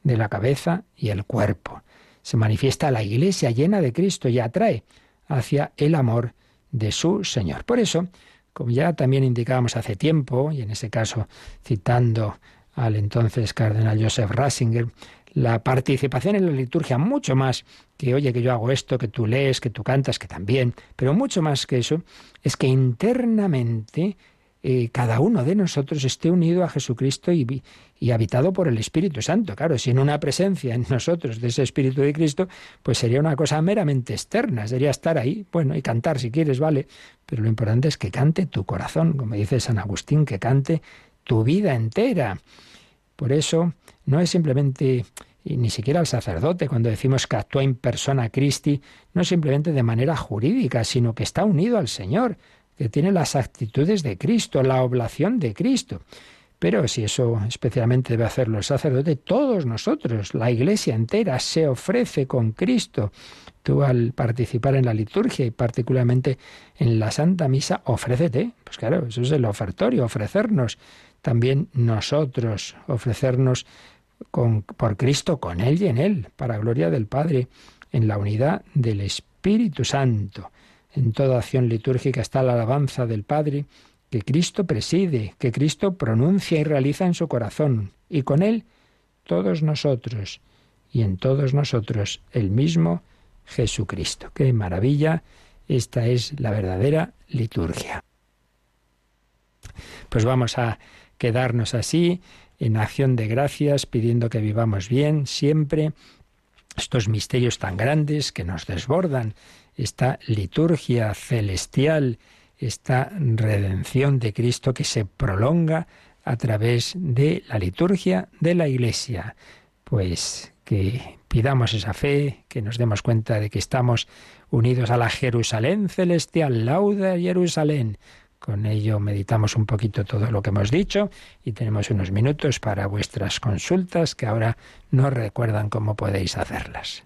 de la cabeza y el cuerpo. Se manifiesta la iglesia llena de Cristo y atrae hacia el amor de su Señor. Por eso, como ya también indicábamos hace tiempo, y en ese caso citando al entonces cardenal Joseph Ratzinger, la participación en la liturgia, mucho más que, oye, que yo hago esto, que tú lees, que tú cantas, que también, pero mucho más que eso, es que internamente eh, cada uno de nosotros esté unido a Jesucristo y, y, habitado por el Espíritu Santo. Claro, sin una presencia en nosotros de ese Espíritu de Cristo, pues sería una cosa meramente externa, sería estar ahí, bueno, y cantar si quieres, vale, pero lo importante es que cante tu corazón, como dice San Agustín, que cante tu vida entera. Por eso no es simplemente ni siquiera el sacerdote, cuando decimos que actúa en persona Christi, no simplemente de manera jurídica, sino que está unido al Señor, que tiene las actitudes de Cristo, la oblación de Cristo. Pero si eso especialmente debe hacerlo el sacerdote, todos nosotros, la iglesia entera, se ofrece con Cristo. Tú al participar en la liturgia y particularmente en la Santa Misa, ofrécete. Pues claro, eso es el ofertorio, ofrecernos también nosotros, ofrecernos por Cristo, con Él y en Él, para gloria del Padre, en la unidad del Espíritu Santo. En toda acción litúrgica está la alabanza del Padre que Cristo preside, que Cristo pronuncia y realiza en su corazón, y con Él todos nosotros, y en todos nosotros el mismo Jesucristo. ¡Qué maravilla! Esta es la verdadera liturgia. Pues vamos a quedarnos así, en acción de gracias, pidiendo que vivamos bien siempre estos misterios tan grandes que nos desbordan, esta liturgia celestial, esta redención de Cristo que se prolonga a través de la liturgia de la Iglesia. Pues que pidamos esa fe, que nos demos cuenta de que estamos unidos a la Jerusalén celestial, lauda Jerusalén, con ello meditamos un poquito todo lo que hemos dicho y tenemos unos minutos para vuestras consultas que ahora no recuerdan cómo podéis hacerlas.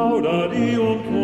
Lauda Deum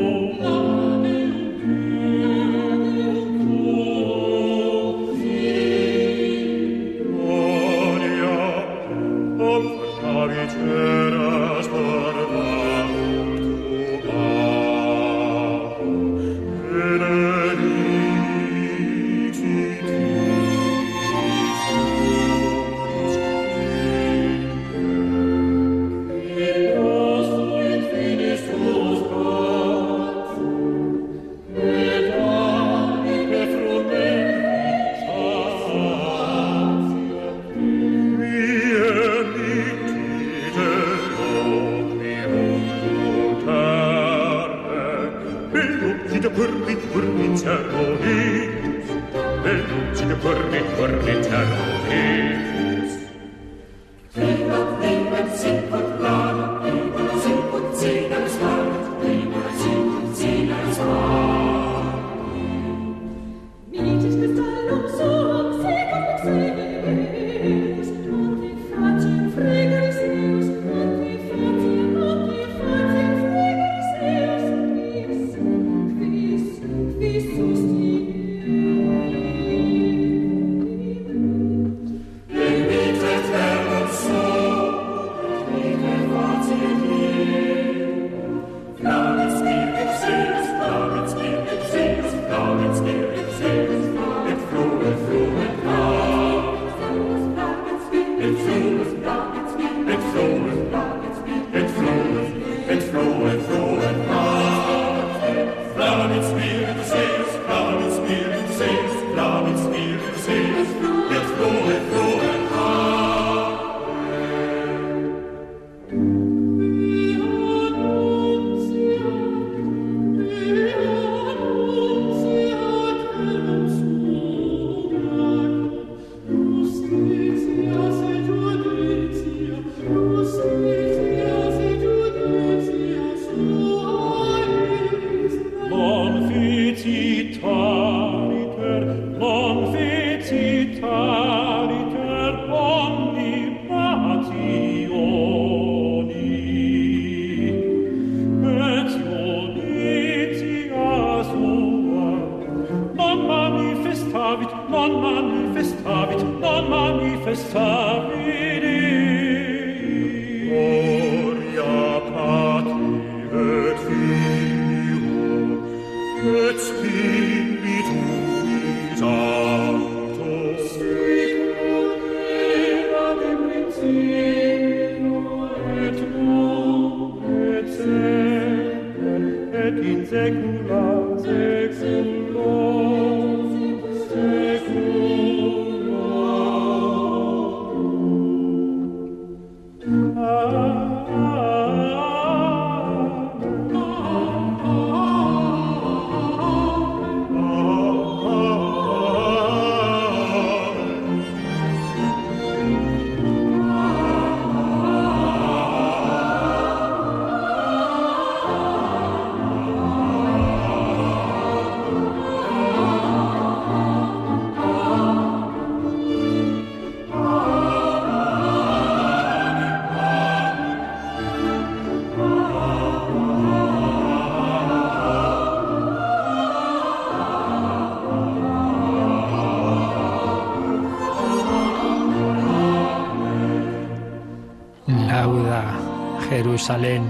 Jerusalén,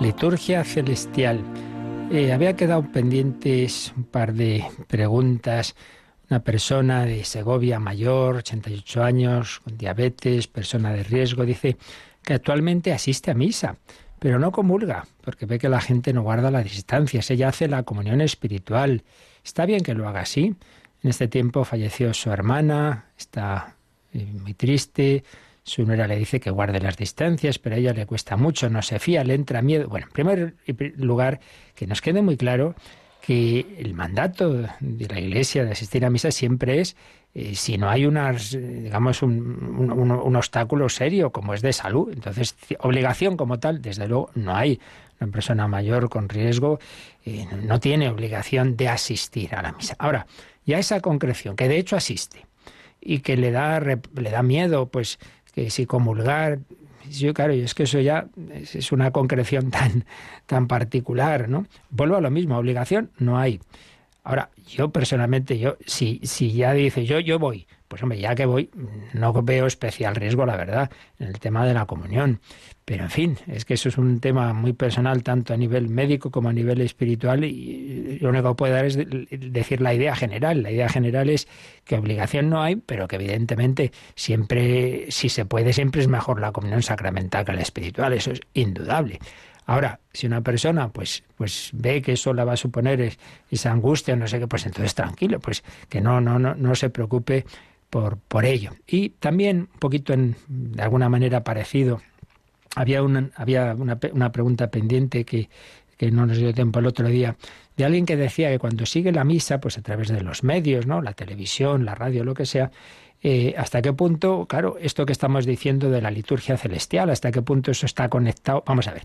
liturgia celestial. Eh, había quedado pendientes un par de preguntas. Una persona de Segovia mayor, 88 años, con diabetes, persona de riesgo, dice que actualmente asiste a misa, pero no comulga, porque ve que la gente no guarda las distancias. Ella hace la comunión espiritual. Está bien que lo haga así. En este tiempo falleció su hermana, está eh, muy triste, su nuera le dice que guarde las distancias, pero a ella le cuesta mucho, no se fía, le entra miedo. Bueno, en primer lugar, que nos quede muy claro que el mandato de la Iglesia de asistir a misa siempre es eh, si no hay unas, digamos, un, obstáculo serio como es de salud. Entonces, obligación como tal, desde luego, no hay. Una persona mayor con riesgo eh, no tiene obligación de asistir a la misa. Ahora, ya esa concreción, que de hecho asiste y que le da, le da miedo, pues que si comulgar, yo claro, y es que eso ya es una concreción tan, tan particular, ¿no? Vuelvo a lo mismo, obligación no hay. Ahora, yo personalmente, yo, si, si ya dice yo, yo voy, pues hombre, ya que voy, no veo especial riesgo, la verdad, en el tema de la comunión. Pero en fin, es que eso es un tema muy personal, tanto a nivel médico como a nivel espiritual, y lo único que puedo dar es decir la idea general. La idea general es que obligación no hay, pero que evidentemente siempre, si se puede, siempre es mejor la comunión sacramental que la espiritual, eso es indudable. Ahora, si una persona pues, pues ve que eso la va a suponer esa angustia, no sé qué, pues entonces tranquilo, pues que no, no, no, no se preocupe por, por ello. Y también, un poquito en, de alguna manera parecido, había una, había una, una pregunta pendiente que, que no nos dio tiempo el otro día, de alguien que decía que cuando sigue la misa, pues a través de los medios, ¿no? La televisión, la radio, lo que sea, eh, hasta qué punto, claro, esto que estamos diciendo de la liturgia celestial, hasta qué punto eso está conectado. Vamos a ver.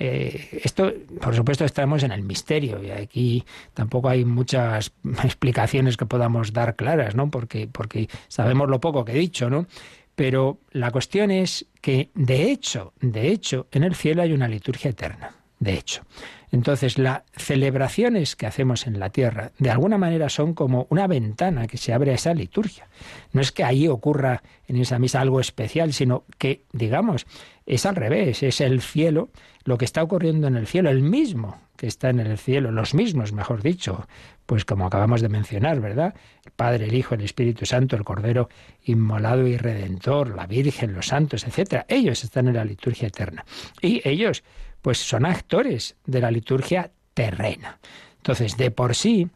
Eh, esto, por supuesto, estamos en el misterio y aquí tampoco hay muchas explicaciones que podamos dar claras, ¿no? Porque, porque sabemos lo poco que he dicho, ¿no? Pero la cuestión es que, de hecho, de hecho, en el cielo hay una liturgia eterna. De hecho. Entonces, las celebraciones que hacemos en la tierra, de alguna manera, son como una ventana que se abre a esa liturgia. No es que ahí ocurra en esa misa algo especial, sino que, digamos, es al revés, es el cielo, lo que está ocurriendo en el cielo, el mismo que está en el cielo, los mismos, mejor dicho, pues como acabamos de mencionar, ¿verdad? El Padre, el Hijo, el Espíritu Santo, el Cordero inmolado y redentor, la Virgen, los santos, etcétera. Ellos están en la liturgia eterna. Y ellos pues son actores de la liturgia terrena. Entonces, de por sí,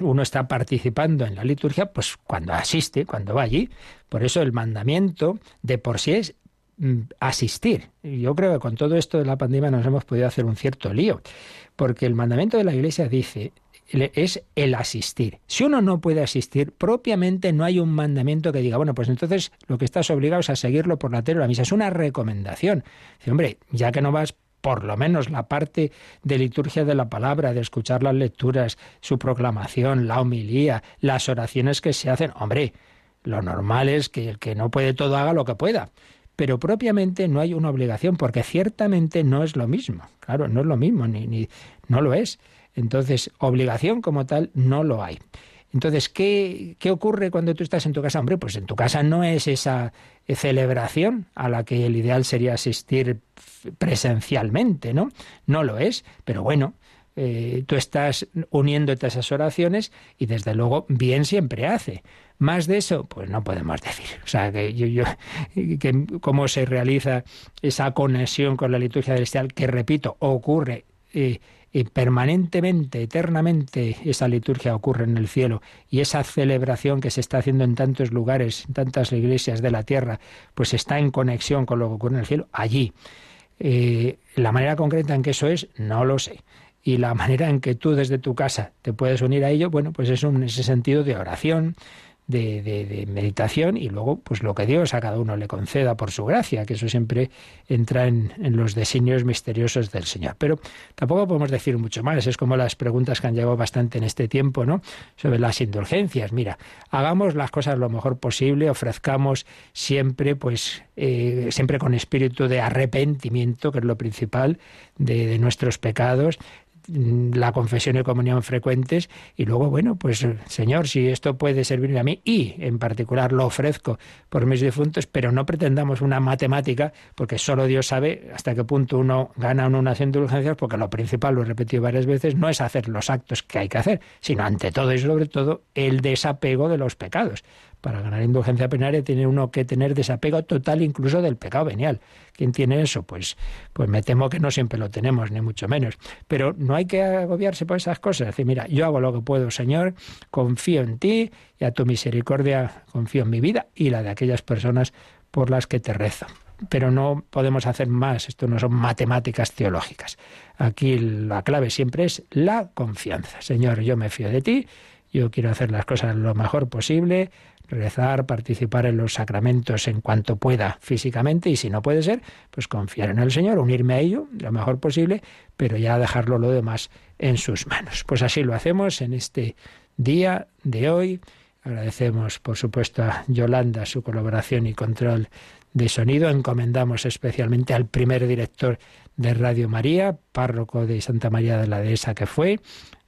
uno está participando en la liturgia, pues cuando asiste, cuando va allí. Por eso el mandamiento de por sí es mm, asistir. Yo creo que con todo esto de la pandemia nos hemos podido hacer un cierto lío, porque el mandamiento de la Iglesia dice es el asistir. Si uno no puede asistir, propiamente no hay un mandamiento que diga, bueno, pues entonces lo que estás obligado es a seguirlo por la tele la misa. Es una recomendación. Dice, hombre, ya que no vas, por lo menos la parte de liturgia de la palabra, de escuchar las lecturas, su proclamación, la homilía, las oraciones que se hacen. Hombre, lo normal es que el que no puede todo haga lo que pueda. Pero propiamente no hay una obligación, porque ciertamente no es lo mismo. Claro, no es lo mismo, ni, ni no lo es. Entonces, obligación como tal no lo hay. Entonces, ¿qué, ¿qué ocurre cuando tú estás en tu casa? Hombre, pues en tu casa no es esa celebración a la que el ideal sería asistir presencialmente, ¿no? No lo es, pero bueno, eh, tú estás uniéndote a esas oraciones y desde luego bien siempre hace. Más de eso, pues no podemos decir. O sea, que yo, yo que cómo se realiza esa conexión con la liturgia celestial, que repito, ocurre eh, y permanentemente, eternamente, esa liturgia ocurre en el cielo y esa celebración que se está haciendo en tantos lugares, en tantas iglesias de la tierra, pues está en conexión con lo que ocurre en el cielo, allí. Eh, la manera concreta en que eso es, no lo sé y la manera en que tú desde tu casa te puedes unir a ello, bueno, pues es un, ese sentido de oración, de, meditación y luego pues lo que Dios a cada uno le conceda por su gracia, que eso siempre entra en, los designios misteriosos del Señor. Pero tampoco podemos decir mucho más, es como las preguntas que han llegado bastante en este tiempo, ¿no? Sobre las indulgencias. Mira, hagamos las cosas lo mejor posible, ofrezcamos siempre, pues, eh, siempre con espíritu de arrepentimiento, que es lo principal de, nuestros pecados, la confesión y comunión frecuentes y luego, bueno, pues Señor, si esto puede servirme a mí y en particular lo ofrezco por mis difuntos, pero no pretendamos una matemática porque solo Dios sabe hasta qué punto uno gana o unas indulgencias porque lo principal, lo he repetido varias veces, no es hacer los actos que hay que hacer, sino ante todo y sobre todo el desapego de los pecados. Para ganar indulgencia plenaria tiene uno que tener desapego total incluso del pecado venial. ¿Quién tiene eso? Pues, pues me temo que no siempre lo tenemos, ni mucho menos. Pero no hay que agobiarse por esas cosas. Decir, mira, yo hago lo que puedo, Señor, confío en ti y a tu misericordia confío en mi vida y la de aquellas personas por las que te rezo. Pero no podemos hacer más, esto no son matemáticas teológicas. Aquí la clave siempre es la confianza. Señor, yo me fío de ti, yo quiero hacer las cosas lo mejor posible, rezar, participar en los sacramentos en cuanto pueda físicamente y si no puede ser, pues confiar en el Señor, unirme a ello lo mejor posible, pero ya dejarlo lo demás en sus manos. Pues así lo hacemos en este día de hoy. Agradecemos, por supuesto, a Yolanda su colaboración y control de sonido. Encomendamos especialmente al primer director de Radio María, párroco de Santa María de la Dehesa que fue,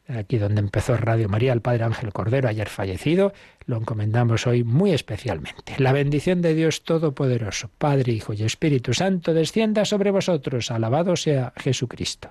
aquí donde empezó Radio María, el Padre Ángel Cordero, ayer fallecido, lo encomendamos hoy muy especialmente. La bendición de Dios Todopoderoso, Padre, Hijo y Espíritu Santo, descienda sobre vosotros. Alabado sea Jesucristo.